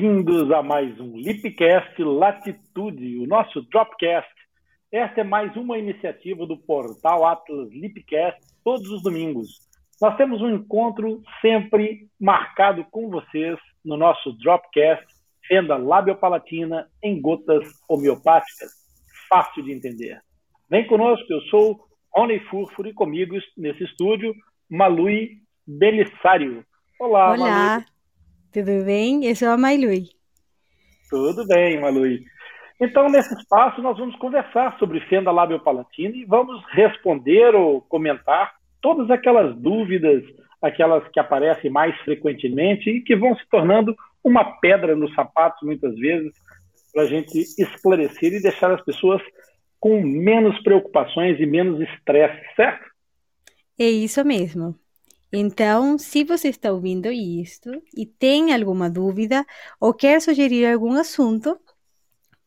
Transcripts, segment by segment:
Bem-vindos a mais um Lipcast Latitude, o nosso Dropcast. Esta é mais uma iniciativa do portal Atlas Lipcast, todos os domingos. Nós temos um encontro sempre marcado com vocês no nosso Dropcast, fenda labiopalatina em gotas homeopáticas, fácil de entender. Vem conosco, eu sou Rony Furfuro e comigo nesse estúdio, Malui Belissário. Olá, Olá. Malui. Tudo bem? Eu sou a Mailui. Tudo bem, Mailui. Então, nesse espaço, nós vamos conversar sobre fenda labiopalatina e vamos responder ou comentar todas aquelas dúvidas, aquelas que aparecem mais frequentemente e que vão se tornando uma pedra nos sapatos, muitas vezes, para a gente esclarecer e deixar as pessoas com menos preocupações e menos estresse, certo? É isso mesmo. Então, se você está ouvindo isto e tem alguma dúvida ou quer sugerir algum assunto,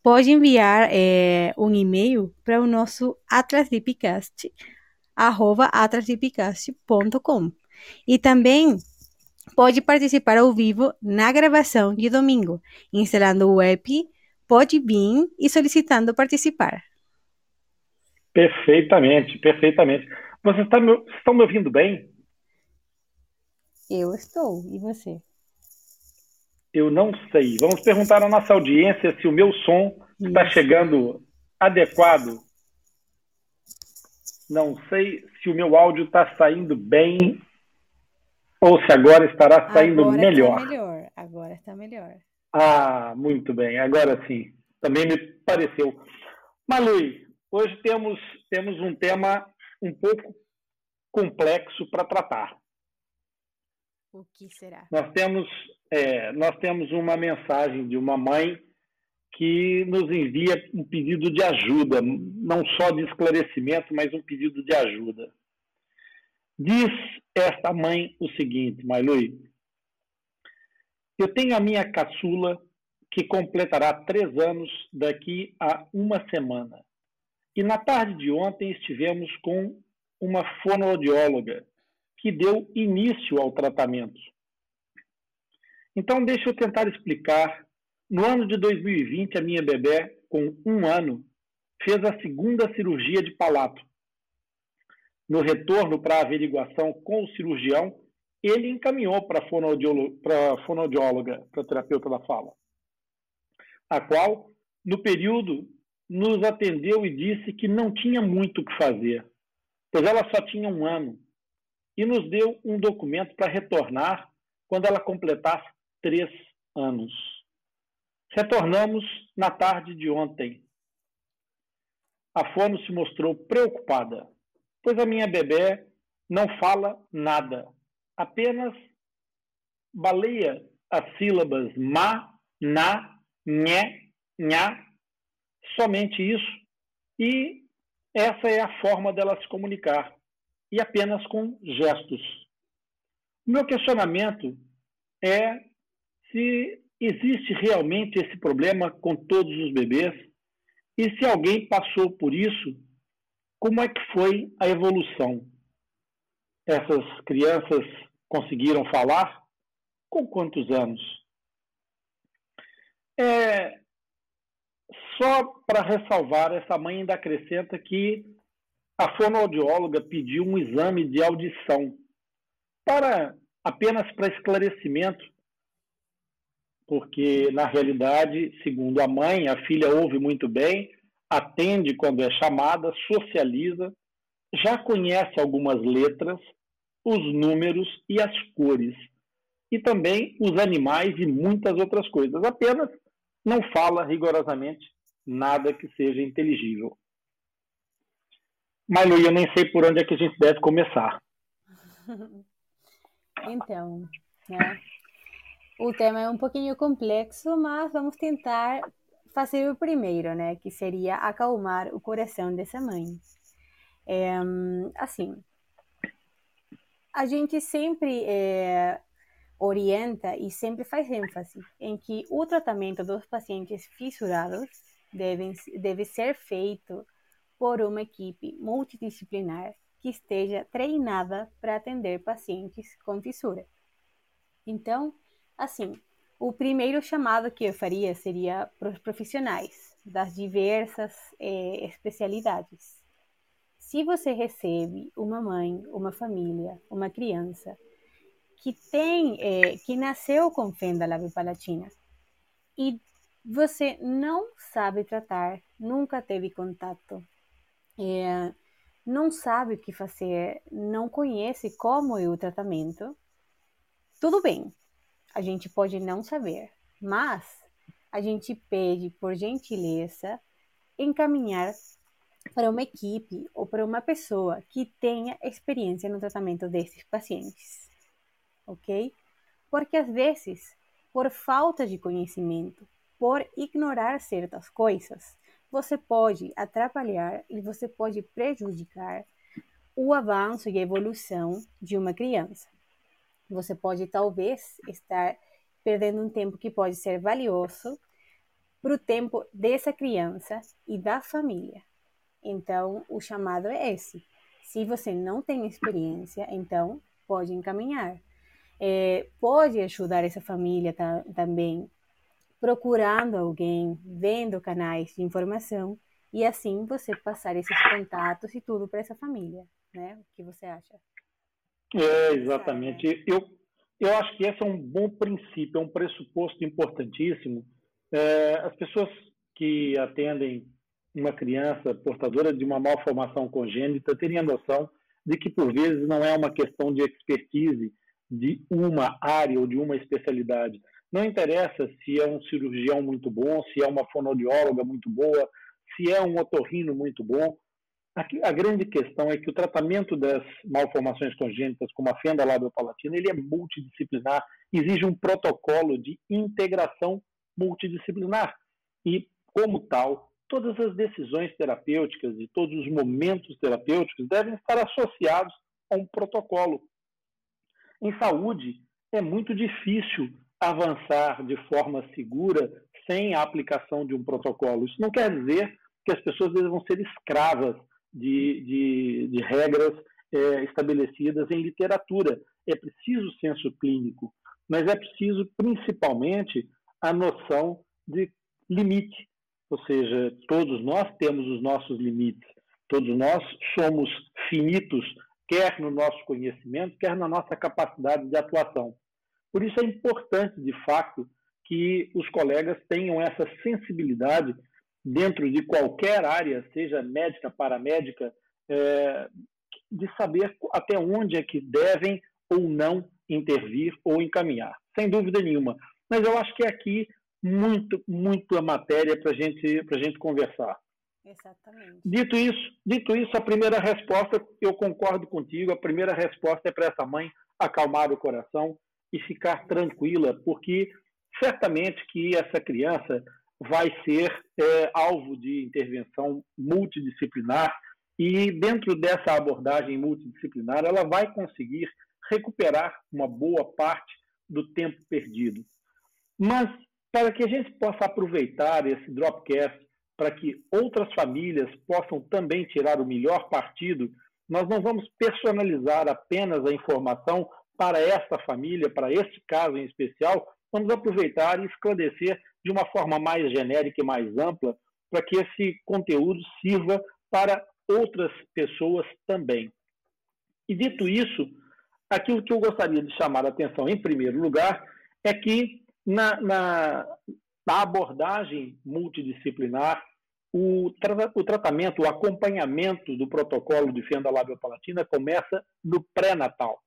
pode enviar é, um e-mail para o nosso atlasdipcast, arroba atlasdipcast.com. E também pode participar ao vivo na gravação de domingo, instalando o app Podbean e solicitando participar. Perfeitamente, perfeitamente. Vocês me, estão me ouvindo bem? Eu estou. E você? Eu não sei. Vamos perguntar à nossa audiência se o meu som está chegando adequado. Não sei se o meu áudio está saindo bem ou se agora estará saindo agora melhor. Está melhor. Agora está melhor. Ah, muito bem. Agora sim. Também me pareceu. Malui, hoje temos, temos um tema um pouco complexo para tratar. O que será? Nós temos, é, nós temos uma mensagem de uma mãe que nos envia um pedido de ajuda, não só de esclarecimento, mas um pedido de ajuda. Diz esta mãe o seguinte, Mailui, eu tenho a minha caçula que completará três anos daqui a uma semana. E na tarde de ontem estivemos com uma fonoaudióloga que deu início ao tratamento. Então, deixa eu tentar explicar. No ano de 2020, a minha bebê, com um ano, fez a segunda cirurgia de palato. No retorno para averiguação com o cirurgião, ele encaminhou para a fonoaudióloga, para a terapeuta da fala, a qual, no período, nos atendeu e disse que não tinha muito o que fazer, pois ela só tinha um ano e nos deu um documento para retornar quando ela completasse três anos. Retornamos na tarde de ontem. A Fono se mostrou preocupada, pois a minha bebê não fala nada, apenas baleia as sílabas ma, na, nhé, nha, somente isso, e essa é a forma dela se comunicar e apenas com gestos. O meu questionamento é se existe realmente esse problema com todos os bebês e se alguém passou por isso, como é que foi a evolução? Essas crianças conseguiram falar? Com quantos anos? É, só para ressalvar, essa mãe ainda acrescenta que a fonoaudióloga pediu um exame de audição para apenas para esclarecimento, porque na realidade, segundo a mãe, a filha ouve muito bem, atende quando é chamada, socializa, já conhece algumas letras, os números e as cores, e também os animais e muitas outras coisas. Apenas não fala rigorosamente nada que seja inteligível. Mas, eu nem sei por onde é que a gente deve começar. Então, né? o tema é um pouquinho complexo, mas vamos tentar fazer o primeiro, né? Que seria acalmar o coração dessa mãe. É, assim, a gente sempre é, orienta e sempre faz ênfase em que o tratamento dos pacientes fissurados deve, deve ser feito por uma equipe multidisciplinar que esteja treinada para atender pacientes com fissura. Então, assim, o primeiro chamado que eu faria seria para os profissionais das diversas eh, especialidades. Se você recebe uma mãe, uma família, uma criança que tem, eh, que nasceu com fenda labiopalatina e você não sabe tratar, nunca teve contato, eh, não sabe o que fazer, não conhece como é o tratamento, tudo bem, a gente pode não saber, mas a gente pede, por gentileza, encaminhar para uma equipe ou para uma pessoa que tenha experiência no tratamento desses pacientes, ok? Porque às vezes, por falta de conhecimento, por ignorar certas coisas, você pode atrapalhar e você pode prejudicar o avanço e a evolução de uma criança. Você pode talvez estar perdendo um tempo que pode ser valioso para o tempo dessa criança e da família. Então, o chamado é esse. Se você não tem experiência, então pode encaminhar. É, pode ajudar essa família também procurando alguém, vendo canais de informação e assim você passar esses contatos e tudo para essa família, né? O que você acha? É, exatamente. Eu, eu acho que esse é um bom princípio, é um pressuposto importantíssimo. É, as pessoas que atendem uma criança portadora de uma malformação congênita terem a noção de que, por vezes, não é uma questão de expertise de uma área ou de uma especialidade, não interessa se é um cirurgião muito bom, se é uma fonoaudióloga muito boa, se é um otorrino muito bom. A grande questão é que o tratamento das malformações congênitas, como a fenda labiopalatina, ele é multidisciplinar, exige um protocolo de integração multidisciplinar. E, como tal, todas as decisões terapêuticas e todos os momentos terapêuticos devem estar associados a um protocolo. Em saúde, é muito difícil avançar de forma segura sem a aplicação de um protocolo. Isso não quer dizer que as pessoas devam ser escravas de, de, de regras é, estabelecidas em literatura. É preciso senso clínico, mas é preciso principalmente a noção de limite. Ou seja, todos nós temos os nossos limites, todos nós somos finitos, quer no nosso conhecimento, quer na nossa capacidade de atuação. Por isso é importante, de fato, que os colegas tenham essa sensibilidade dentro de qualquer área, seja médica, paramédica, é, de saber até onde é que devem ou não intervir ou encaminhar, sem dúvida nenhuma. Mas eu acho que é aqui muito, muito a matéria para gente, a gente conversar. Exatamente. Dito isso, dito isso, a primeira resposta, eu concordo contigo, a primeira resposta é para essa mãe acalmar o coração, e ficar tranquila, porque certamente que essa criança vai ser é, alvo de intervenção multidisciplinar e dentro dessa abordagem multidisciplinar ela vai conseguir recuperar uma boa parte do tempo perdido. Mas para que a gente possa aproveitar esse Dropcast para que outras famílias possam também tirar o melhor partido, nós não vamos personalizar apenas a informação para esta família, para este caso em especial, vamos aproveitar e esclarecer de uma forma mais genérica e mais ampla, para que esse conteúdo sirva para outras pessoas também. E dito isso, aquilo que eu gostaria de chamar a atenção em primeiro lugar é que na, na, na abordagem multidisciplinar o, tra o tratamento, o acompanhamento do protocolo de fenda labiopalatina começa no pré-natal.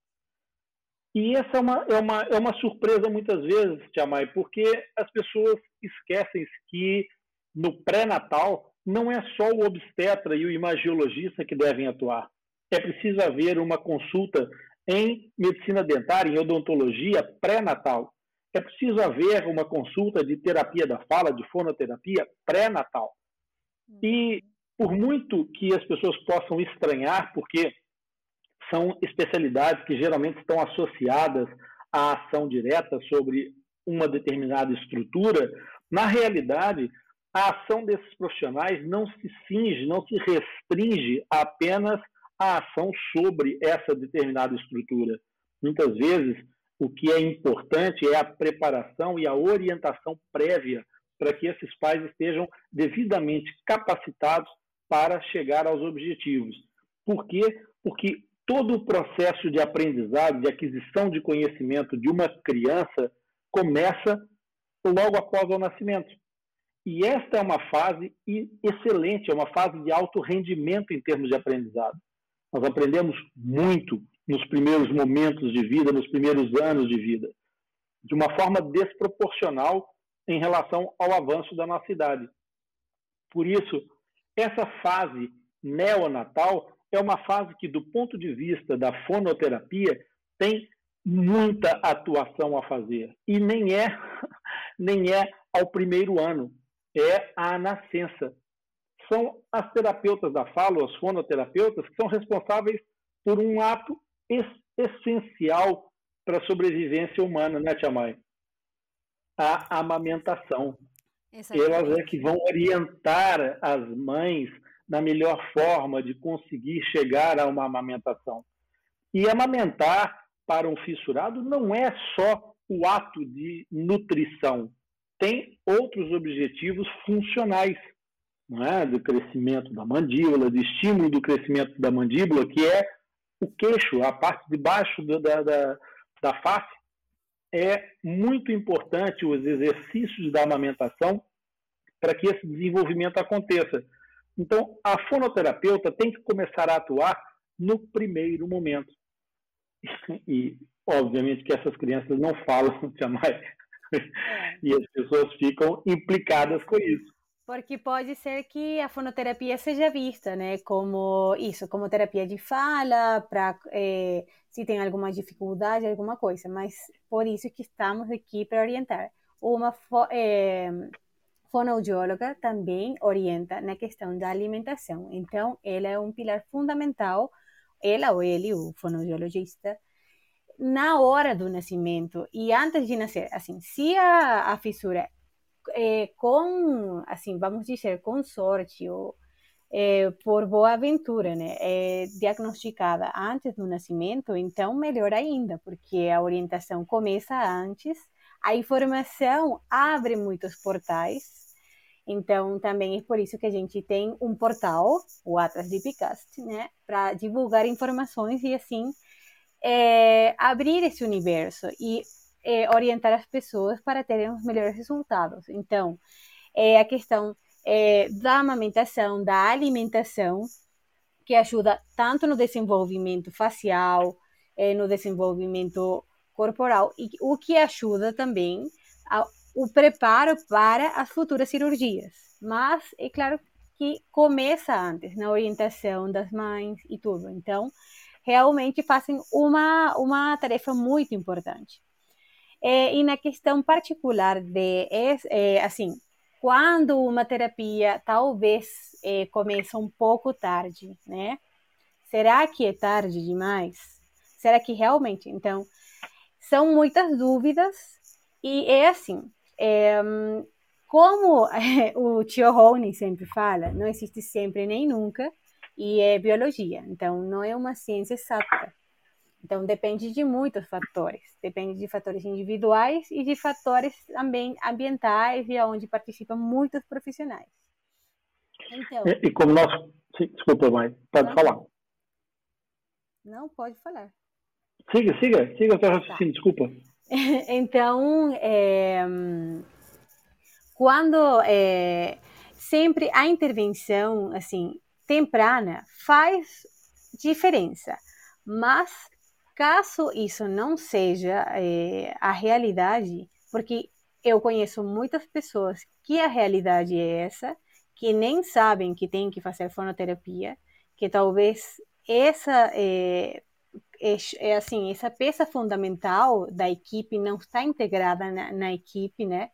E essa é uma, é, uma, é uma surpresa muitas vezes, Tiamai, porque as pessoas esquecem que no pré-natal não é só o obstetra e o imagiologista que devem atuar. É preciso haver uma consulta em medicina dentária, em odontologia pré-natal. É preciso haver uma consulta de terapia da fala, de fonoterapia pré-natal. E por muito que as pessoas possam estranhar, porque são especialidades que geralmente estão associadas à ação direta sobre uma determinada estrutura, na realidade, a ação desses profissionais não se cinge, não se restringe apenas à ação sobre essa determinada estrutura. Muitas vezes, o que é importante é a preparação e a orientação prévia para que esses pais estejam devidamente capacitados para chegar aos objetivos. Por quê? Porque todo o processo de aprendizado, de aquisição de conhecimento de uma criança começa logo após o nascimento. E esta é uma fase excelente, é uma fase de alto rendimento em termos de aprendizado. Nós aprendemos muito nos primeiros momentos de vida, nos primeiros anos de vida, de uma forma desproporcional em relação ao avanço da nossa idade. Por isso, essa fase neonatal é uma fase que, do ponto de vista da fonoterapia, tem muita atuação a fazer. E nem é, nem é ao primeiro ano, é a nascença. São as terapeutas da fala, os fonoterapeutas, que são responsáveis por um ato essencial para a sobrevivência humana, né, Tia Mai? A amamentação. Elas é que vão orientar as mães na melhor forma de conseguir chegar a uma amamentação. E amamentar para um fissurado não é só o ato de nutrição, tem outros objetivos funcionais, é? do crescimento da mandíbula, do estímulo do crescimento da mandíbula, que é o queixo, a parte de baixo da, da, da face. É muito importante os exercícios da amamentação para que esse desenvolvimento aconteça. Então, a fonoterapeuta tem que começar a atuar no primeiro momento. E, obviamente, que essas crianças não falam jamais. E as pessoas ficam implicadas com isso. Porque pode ser que a fonoterapia seja vista, né, como isso, como terapia de fala, para é, se tem alguma dificuldade, alguma coisa. Mas por isso que estamos aqui para orientar. Uma é, fonoaudióloga também orienta na questão da alimentação. Então, ela é um pilar fundamental, ela ou ele, o fonoaudiologista, na hora do nascimento e antes de nascer. Assim, se a, a fissura é, com, assim, vamos dizer, com sorte ou é, por boa aventura, né, é diagnosticada antes do nascimento, então melhor ainda, porque a orientação começa antes, a informação abre muitos portais então, também é por isso que a gente tem um portal, o Atlas de Picast, né, para divulgar informações e assim é, abrir esse universo e é, orientar as pessoas para terem os melhores resultados. Então, é a questão é, da amamentação, da alimentação, que ajuda tanto no desenvolvimento facial, é, no desenvolvimento corporal, e o que ajuda também a o preparo para as futuras cirurgias. Mas é claro que começa antes, na orientação das mães e tudo. Então, realmente fazem uma, uma tarefa muito importante. É, e na questão particular de, é, é, assim, quando uma terapia talvez é, começa um pouco tarde, né? Será que é tarde demais? Será que realmente? Então, são muitas dúvidas e é assim, é, como o tio Rony sempre fala, não existe sempre nem nunca, e é biologia, então não é uma ciência exata. Então depende de muitos fatores, depende de fatores individuais e de fatores também ambientais e onde participam muitos profissionais. Então, e, e como nós, desculpa, mãe, pode não, falar. Não, pode falar. Siga, siga, siga o seu raciocínio, tá. desculpa. Então, é, quando é, sempre a intervenção, assim, temprana faz diferença, mas caso isso não seja é, a realidade, porque eu conheço muitas pessoas que a realidade é essa, que nem sabem que tem que fazer fonoterapia, que talvez essa é, é, é, assim essa peça fundamental da equipe não está integrada na, na equipe, né?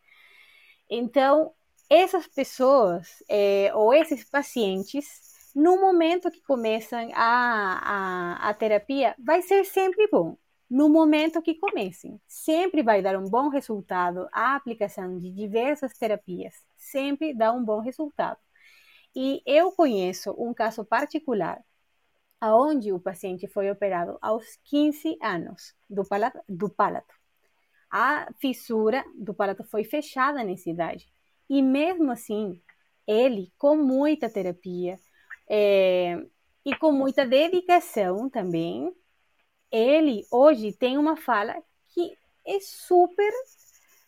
Então essas pessoas é, ou esses pacientes no momento que começam a, a, a terapia, vai ser sempre bom. No momento que comecem, sempre vai dar um bom resultado. A aplicação de diversas terapias sempre dá um bom resultado. E eu conheço um caso particular onde o paciente foi operado aos 15 anos do palato, do palato. A fissura do palato foi fechada nessa idade. E mesmo assim, ele, com muita terapia, é, e com muita dedicação também, ele hoje tem uma fala que é super,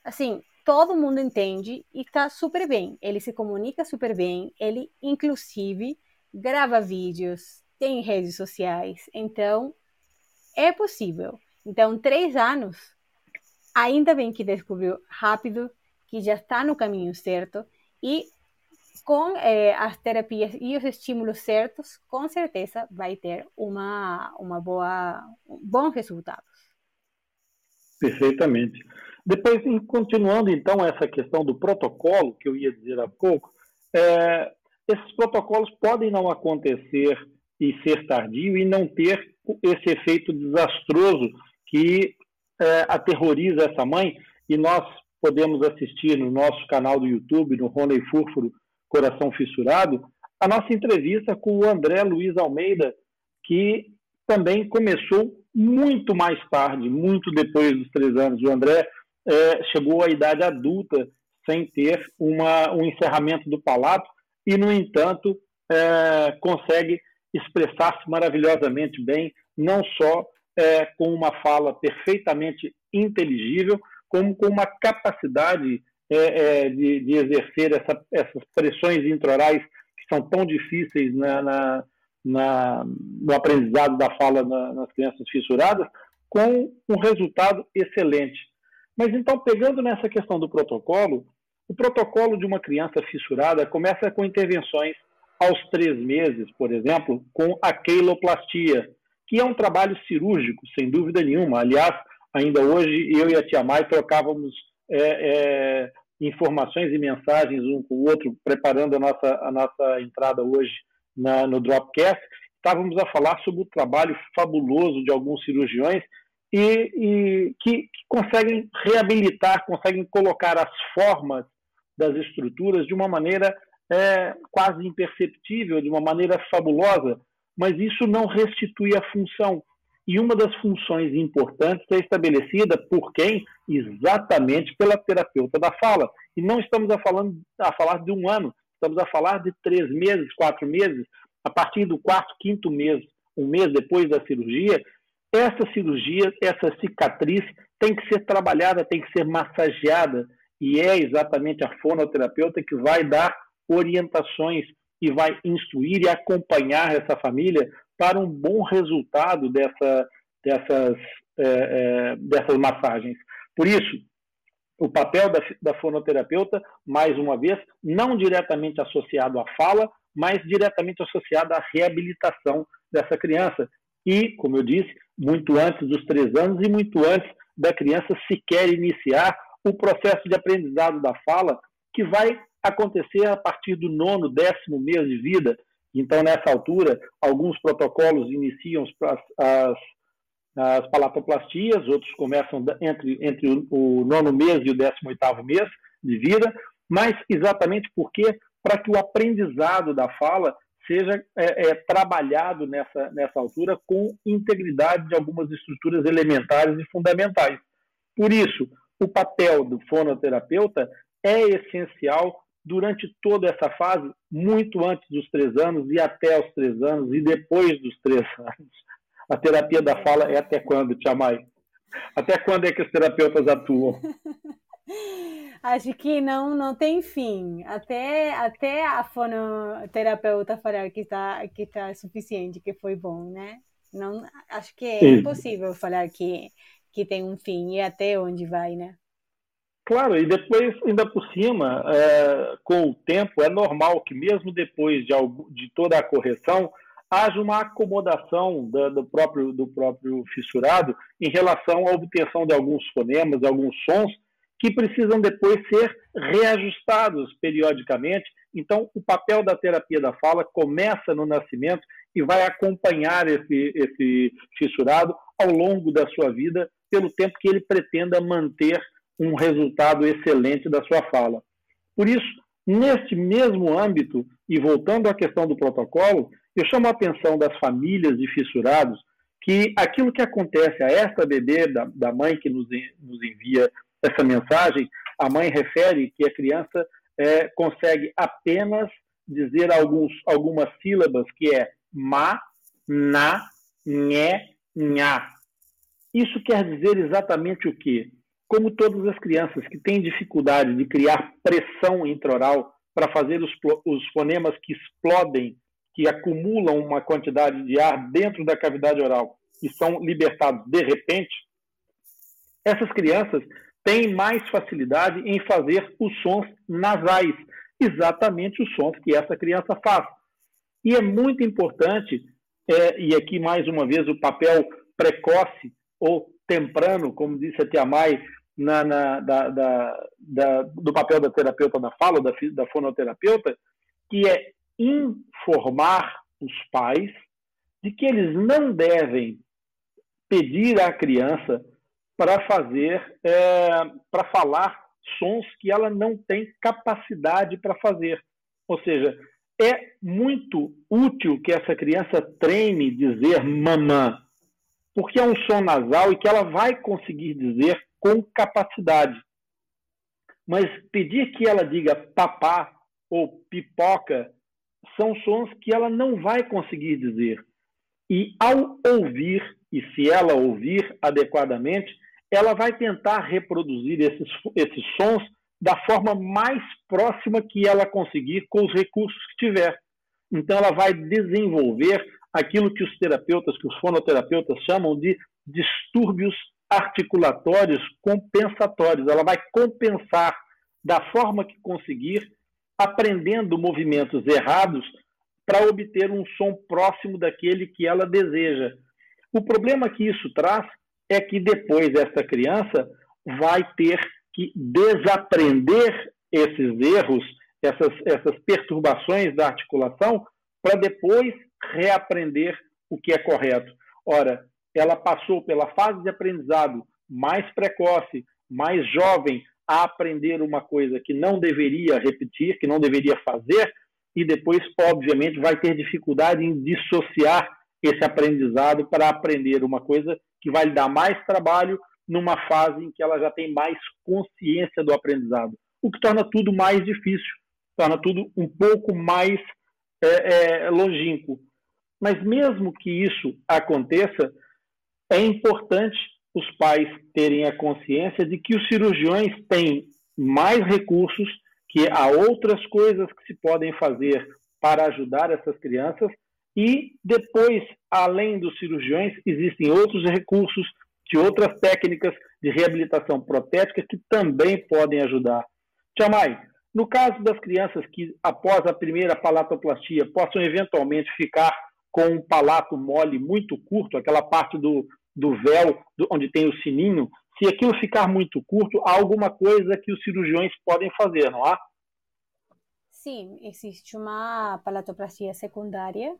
assim, todo mundo entende e está super bem. Ele se comunica super bem, ele inclusive grava vídeos, tem redes sociais, então é possível. Então, três anos, ainda bem que descobriu rápido, que já está no caminho certo e com é, as terapias e os estímulos certos, com certeza vai ter uma, uma boa, bons resultados. Perfeitamente. Depois, continuando então essa questão do protocolo, que eu ia dizer há pouco, é, esses protocolos podem não acontecer e ser tardio e não ter esse efeito desastroso que é, aterroriza essa mãe, e nós podemos assistir no nosso canal do YouTube, no Rony Fúrfuro, Coração Fissurado, a nossa entrevista com o André Luiz Almeida, que também começou muito mais tarde, muito depois dos três anos. O André é, chegou à idade adulta sem ter uma, um encerramento do palato e, no entanto, é, consegue expressar-se maravilhosamente bem, não só é, com uma fala perfeitamente inteligível, como com uma capacidade é, é, de, de, exercer essa, essas pressões introrais que são tão difíceis na, na, na, no aprendizado da fala na, nas crianças fissuradas, com um resultado excelente. Mas então, pegando nessa questão do protocolo, o protocolo de uma criança fissurada começa com intervenções aos três meses, por exemplo, com a queiloplastia, que é um trabalho cirúrgico, sem dúvida nenhuma. Aliás, ainda hoje eu e a Tia Mai trocávamos é, é, informações e mensagens um com o outro, preparando a nossa, a nossa entrada hoje na, no Dropcast, estávamos a falar sobre o trabalho fabuloso de alguns cirurgiões e, e que, que, conseguem reabilitar, conseguem colocar as formas das estruturas de uma maneira é, quase imperceptível, de uma maneira fabulosa, mas isso não restitui a função. E uma das funções importantes é estabelecida por quem? Exatamente pela terapeuta da fala. E não estamos a, falando, a falar de um ano, estamos a falar de três meses, quatro meses, a partir do quarto, quinto mês, um mês depois da cirurgia, essa cirurgia, essa cicatriz tem que ser trabalhada, tem que ser massageada, e é exatamente a fonoterapeuta que vai dar orientações e vai instruir e acompanhar essa família para um bom resultado dessa, dessas, é, é, dessas massagens. Por isso, o papel da, da fonoterapeuta, mais uma vez, não diretamente associado à fala, mas diretamente associado à reabilitação dessa criança. E, como eu disse, muito antes dos três anos e muito antes da criança sequer iniciar o processo de aprendizado da fala, que vai acontecer a partir do nono, décimo mês de vida, então, nessa altura, alguns protocolos iniciam as, as, as palatoplastias, outros começam entre, entre o, nono mês e o décimo oitavo mês de vida, mas exatamente porque para que o aprendizado da fala seja é, é, trabalhado nessa, nessa altura com integridade de algumas estruturas elementares e fundamentais. Por isso, o papel do fonoterapeuta é essencial durante toda essa fase, muito antes dos três anos e até os três anos e depois dos três anos. A terapia da fala é até quando, Tia Mai? Até quando é que os terapeutas atuam? Acho que não, não tem fim. Até, até a fonoterapeuta falar que está que tá suficiente, que foi bom, né? Não, acho que é Sim. impossível falar que, que tem um fim e até onde vai, né? Claro, e depois, ainda por cima, é, com o tempo, é normal que mesmo depois de, de toda a correção, haja uma acomodação do, do, próprio, do próprio fissurado em relação à obtenção de alguns fonemas, alguns sons, que precisam depois ser reajustados periodicamente. Então, o papel da terapia da fala começa no nascimento e vai acompanhar esse, esse fissurado ao longo da sua vida, pelo tempo que ele pretenda manter um resultado excelente da sua fala. Por isso, neste mesmo âmbito, e voltando à questão do protocolo, eu chamo a atenção das famílias de fissurados que aquilo que acontece a esta bebê, da, da mãe que nos, nos envia essa mensagem, a mãe refere que a criança é, consegue apenas dizer alguns, algumas sílabas, que é ma, na, nhé, nha. Isso quer dizer exatamente o quê? Como todas as crianças que têm dificuldade de criar pressão intraoral para fazer os, os fonemas que explodem, que acumulam uma quantidade de ar dentro da cavidade oral e são libertados de repente, essas crianças têm mais facilidade em fazer os sons nasais, exatamente os sons que essa criança faz. E é muito importante, é, e aqui mais uma vez o papel precoce ou temprano, como disse a Tia Mai, na, na da, da, da, do papel da terapeuta na fala, da, da fonoterapeuta, que é informar os pais de que eles não devem pedir à criança para fazer, é, para falar sons que ela não tem capacidade para fazer. Ou seja, é muito útil que essa criança treine dizer mamã, porque é um som nasal e que ela vai conseguir dizer com capacidade. Mas pedir que ela diga papá ou pipoca são sons que ela não vai conseguir dizer. E ao ouvir, e se ela ouvir adequadamente, ela vai tentar reproduzir esses, esses sons da forma mais próxima que ela conseguir com os recursos que tiver. Então, ela vai desenvolver aquilo que os terapeutas, que os fonoterapeutas chamam de distúrbios articulatórios compensatórios. Ela vai compensar da forma que conseguir, aprendendo movimentos errados para obter um som próximo daquele que ela deseja. O problema que isso traz é que depois essa criança vai ter que desaprender esses erros, essas, essas perturbações da articulação, para depois reaprender o que é correto. Ora, ela passou pela fase de aprendizado mais precoce, mais jovem, a aprender uma coisa que não deveria repetir, que não deveria fazer, e depois, obviamente, vai ter dificuldade em dissociar esse aprendizado para aprender uma coisa que vai lhe dar mais trabalho numa fase em que ela já tem mais consciência do aprendizado, o que torna tudo mais difícil, torna tudo um pouco mais é, é, longínquo. Mas mesmo que isso aconteça, é importante os pais terem a consciência de que os cirurgiões têm mais recursos, que há outras coisas que se podem fazer para ajudar essas crianças e depois, além dos cirurgiões, existem outros recursos de outras técnicas de reabilitação protética que também podem ajudar. Tiamai, no caso das crianças que, após a primeira palatoplastia, possam eventualmente ficar com um palato mole muito curto, aquela parte do, do véu do, onde tem o sininho, se aquilo ficar muito curto, há alguma coisa que os cirurgiões podem fazer, não há? Sim, existe uma palatoplastia secundária,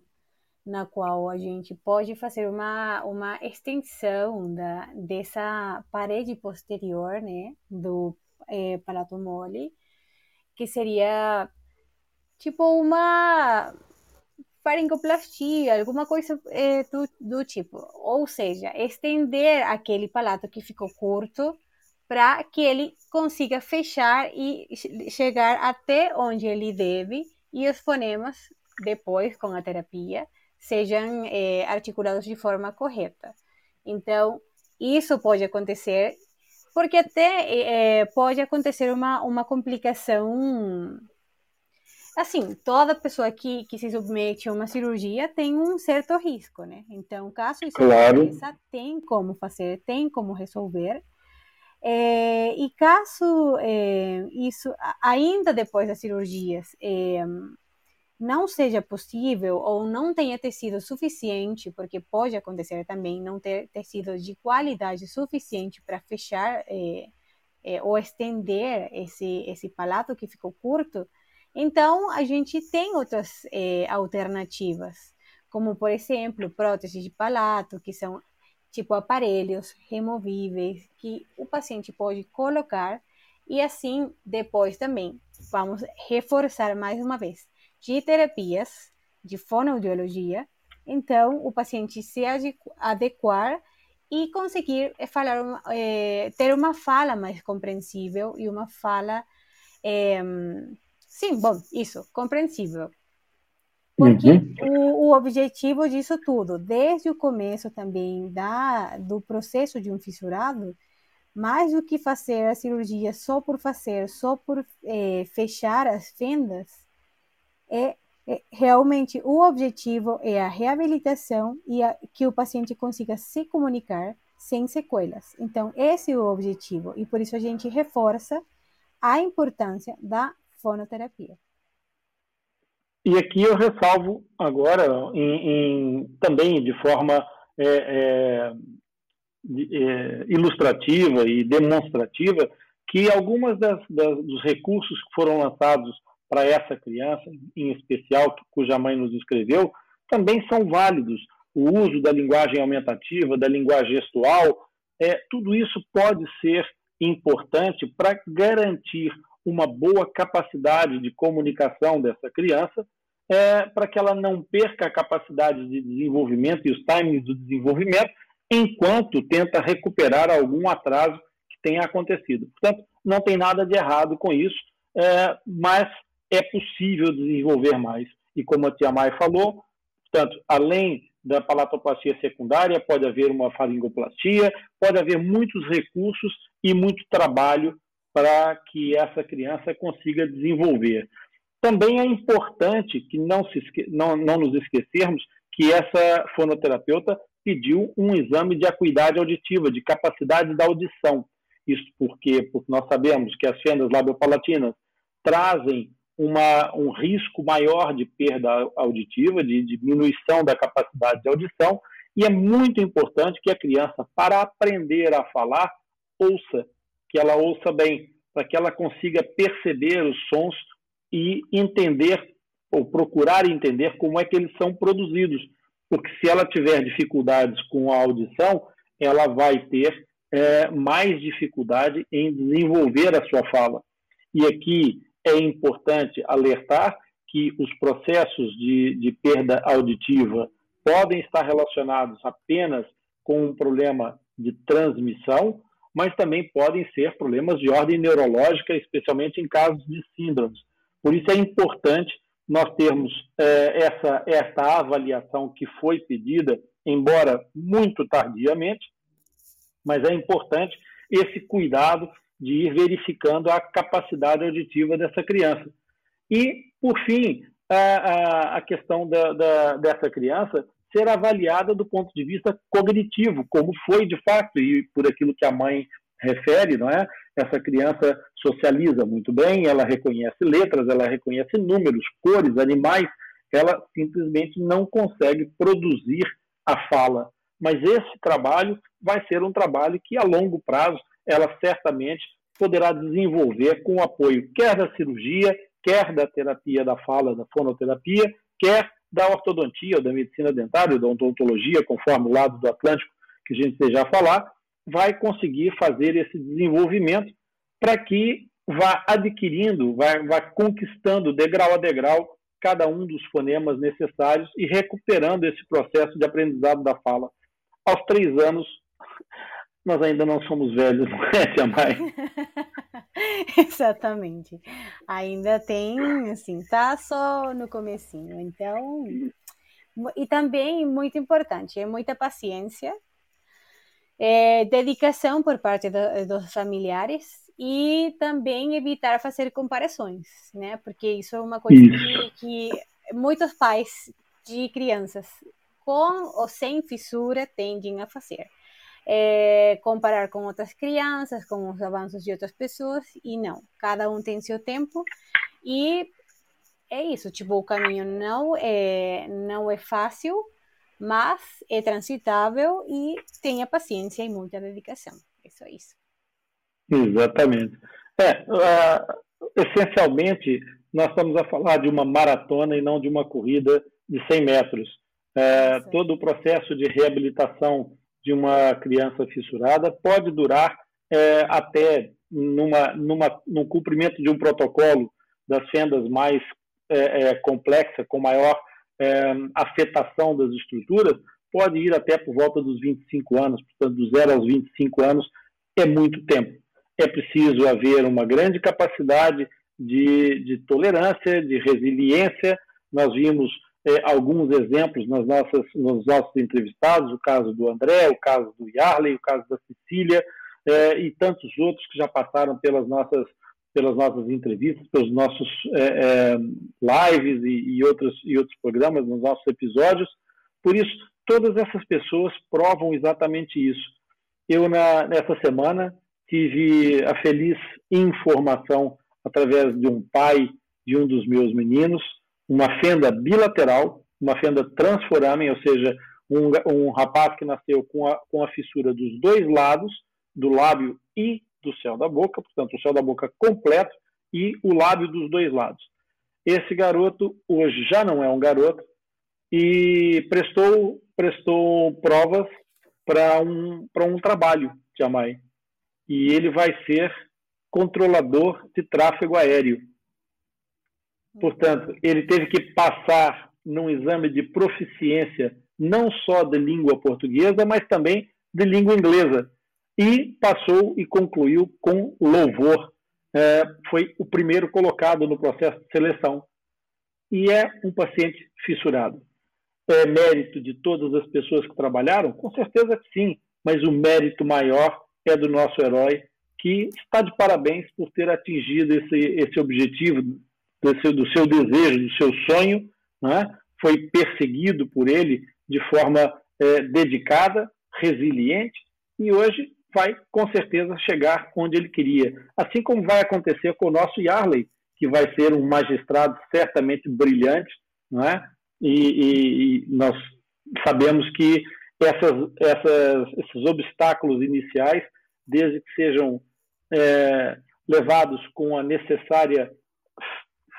na qual a gente pode fazer uma, uma extensão da, dessa parede posterior, né, do é, palato mole, que seria tipo uma faringoplastia, alguma coisa é, do, do tipo. Ou seja, estender aquele palato que ficou curto para que ele consiga fechar e chegar até onde ele deve e os fonemas, depois com a terapia, sejam é, articulados de forma correta. Então, isso pode acontecer porque até é, pode acontecer uma, uma complicação. Assim, toda pessoa que, que se submete a uma cirurgia tem um certo risco, né? Então, caso isso claro. aconteça, tem como fazer, tem como resolver. É, e caso é, isso, ainda depois das cirurgias, é, não seja possível ou não tenha tecido suficiente, porque pode acontecer também não ter tecido de qualidade suficiente para fechar é, é, ou estender esse, esse palato que ficou curto, então a gente tem outras é, alternativas, como por exemplo próteses de palato, que são tipo aparelhos removíveis que o paciente pode colocar e assim depois também vamos reforçar mais uma vez de terapias de fonoaudiologia, então o paciente se adequar e conseguir eh, falar, é, ter uma fala mais compreensível e uma fala, é, sim, bom, isso, compreensível. Porque uhum. o, o, objetivo disso tudo, desde o começo também da, do processo de um fissurado, mais do que fazer a cirurgia só por fazer, só por é, fechar as fendas, é, é, realmente o objetivo é a reabilitação e a, que o paciente consiga se comunicar sem sequelas. Então, esse é o objetivo e por isso a gente reforça a importância da fonoterapia. E aqui eu ressalvo agora, em, em, também de forma é, é, é, ilustrativa e demonstrativa, que algumas das, das, dos recursos que foram lançados para essa criança, em especial, cuja mãe nos escreveu, também são válidos. O uso da linguagem aumentativa, da linguagem gestual, é, tudo isso pode ser importante para garantir uma boa capacidade de comunicação dessa criança, é, para que ela não perca a capacidade de desenvolvimento e os timings do desenvolvimento, enquanto tenta recuperar algum atraso que tenha acontecido. Portanto, não tem nada de errado com isso, é, mas é possível desenvolver mais. E como a Tia Mai falou, portanto, além da palatoplastia secundária, pode haver uma faringoplastia, pode haver muitos recursos e muito trabalho para que essa criança consiga desenvolver. Também é importante que não, se, não, não nos esquecermos que essa fonoterapeuta pediu um exame de acuidade auditiva, de capacidade da audição. Isso porque, porque nós sabemos que as fendas labiopalatinas trazem uma, um risco maior de perda auditiva, de diminuição da capacidade de audição, e é muito importante que a criança, para aprender a falar, ouça, que ela ouça bem, para que ela consiga perceber os sons e entender, ou procurar entender como é que eles são produzidos. Porque se ela tiver dificuldades com a audição, ela vai ter é, mais dificuldade em desenvolver a sua fala. E aqui é importante alertar que os processos de, de perda auditiva podem estar relacionados apenas com um problema de transmissão, mas também podem ser problemas de ordem neurológica, especialmente em casos de síndromes. Por isso é importante nós termos é, essa, essa avaliação que foi pedida, embora muito tardiamente, mas é importante esse cuidado de ir verificando a capacidade auditiva dessa criança. E, por fim, a, a questão da, da, dessa criança ser avaliada do ponto de vista cognitivo, como foi de fato, e por aquilo que a mãe refere, não é? Essa criança socializa muito bem, ela reconhece letras, ela reconhece números, cores, animais, ela simplesmente não consegue produzir a fala. Mas esse trabalho vai ser um trabalho que, a longo prazo, ela certamente poderá desenvolver com o apoio quer da cirurgia, quer da terapia da fala, da fonoterapia, quer da ortodontia, da medicina dentária, da odontologia, conforme o lado do Atlântico que a gente desejar falar, vai conseguir fazer esse desenvolvimento para que vá adquirindo, vá, vá conquistando degrau a degrau cada um dos fonemas necessários e recuperando esse processo de aprendizado da fala. Aos três anos, nós ainda não somos velhos, não é, Tia Mai? Exatamente. Ainda tem, assim, tá só no comecinho. Então, e também muito importante, é muita paciência. é, dedicação por parte do, dos familiares e também evitar fazer comparações, né? Porque isso é uma coisa que, que, muitos pais de crianças com ou sem fissura tendem a fazer. É, comparar com outras crianças, com os avanços de outras pessoas, e não. Cada um tem seu tempo e é isso. Tipo, o caminho não é, não é fácil, mas é transitável e tenha paciência e muita dedicação. É só isso. Exatamente. É, uh, essencialmente, nós estamos a falar de uma maratona e não de uma corrida de 100 metros. É, todo o processo de reabilitação de uma criança fissurada pode durar é, até numa, numa, no cumprimento de um protocolo das fendas mais é, é complexa, com maior é, afetação das estruturas, pode ir até por volta dos 25 anos, portanto, dos 0 aos 25 anos é muito tempo. É preciso haver uma grande capacidade de, de tolerância, de resiliência. Nós vimos é, alguns exemplos nas nossas, nos nossos entrevistados, o caso do André, o caso do Yarley, o caso da Cecília é, e tantos outros que já passaram pelas nossas, pelas nossas entrevistas, pelos nossos é, é lives e, e, outros, e outros programas, nos nossos episódios. Por isso, todas essas pessoas provam exatamente isso. Eu, na, nessa semana, tive a feliz informação através de um pai de um dos meus meninos, uma fenda bilateral, uma fenda transforamen, ou seja, um, um rapaz que nasceu com a, com a fissura dos dois lados, do lábio e do céu da boca, portanto, o céu da boca completo e o lábio dos dois lados. Esse garoto hoje já não é um garoto e prestou, prestou provas para um, um trabalho, Jamai. E ele vai ser controlador de tráfego aéreo. Portanto, ele teve que passar num exame de proficiência não só de língua portuguesa, mas também de língua inglesa. E passou e concluiu com louvor. É, foi o primeiro colocado no processo de seleção. E é um paciente fissurado. É mérito de todas as pessoas que trabalharam? Com certeza que sim, mas o mérito maior é do nosso herói, que está de parabéns por ter atingido esse, esse objetivo do seu, do seu desejo, do seu sonho, né? foi perseguido por ele de forma é, dedicada, resiliente, e hoje vai com certeza chegar onde ele queria. Assim como vai acontecer com o nosso Yarley, que vai ser um magistrado certamente brilhante, não é? e, e, e nós sabemos que essas, essas, esses obstáculos iniciais, desde que sejam é, levados com a necessária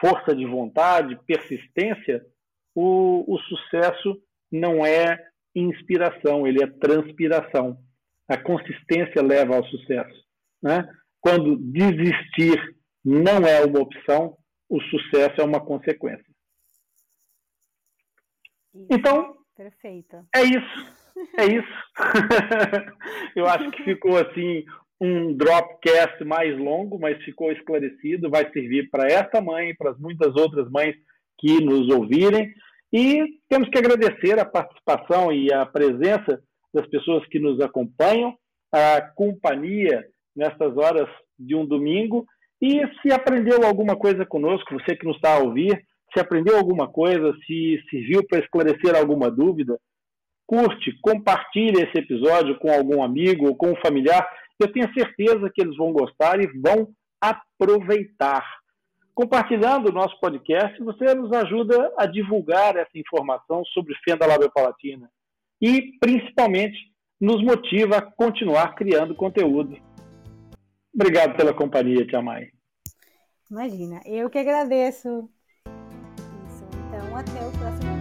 força de vontade, persistência, o, o sucesso não é inspiração, ele é transpiração. A consistência leva ao sucesso. Né? Quando desistir não é uma opção, o sucesso é uma consequência. Então, Perfeito. é isso. É isso. Eu acho que ficou assim um dropcast mais longo, mas ficou esclarecido, vai servir para esta mãe para as muitas outras mães que nos ouvirem. E temos que agradecer a participação e a presença das pessoas que nos acompanham, a companhia nestas horas de um domingo. E se aprendeu alguma coisa conosco, você que nos está a ouvir, se aprendeu alguma coisa, se serviu para esclarecer alguma dúvida, curte, compartilhe esse episódio com algum amigo ou com um familiar eu tenho certeza que eles vão gostar e vão aproveitar. Compartilhando o nosso podcast, você nos ajuda a divulgar essa informação sobre fenda labiopalatina e, principalmente, nos motiva a continuar criando conteúdo. Obrigado pela companhia, Tia Mai. Imagina, eu que agradeço. Isso, então até o próximo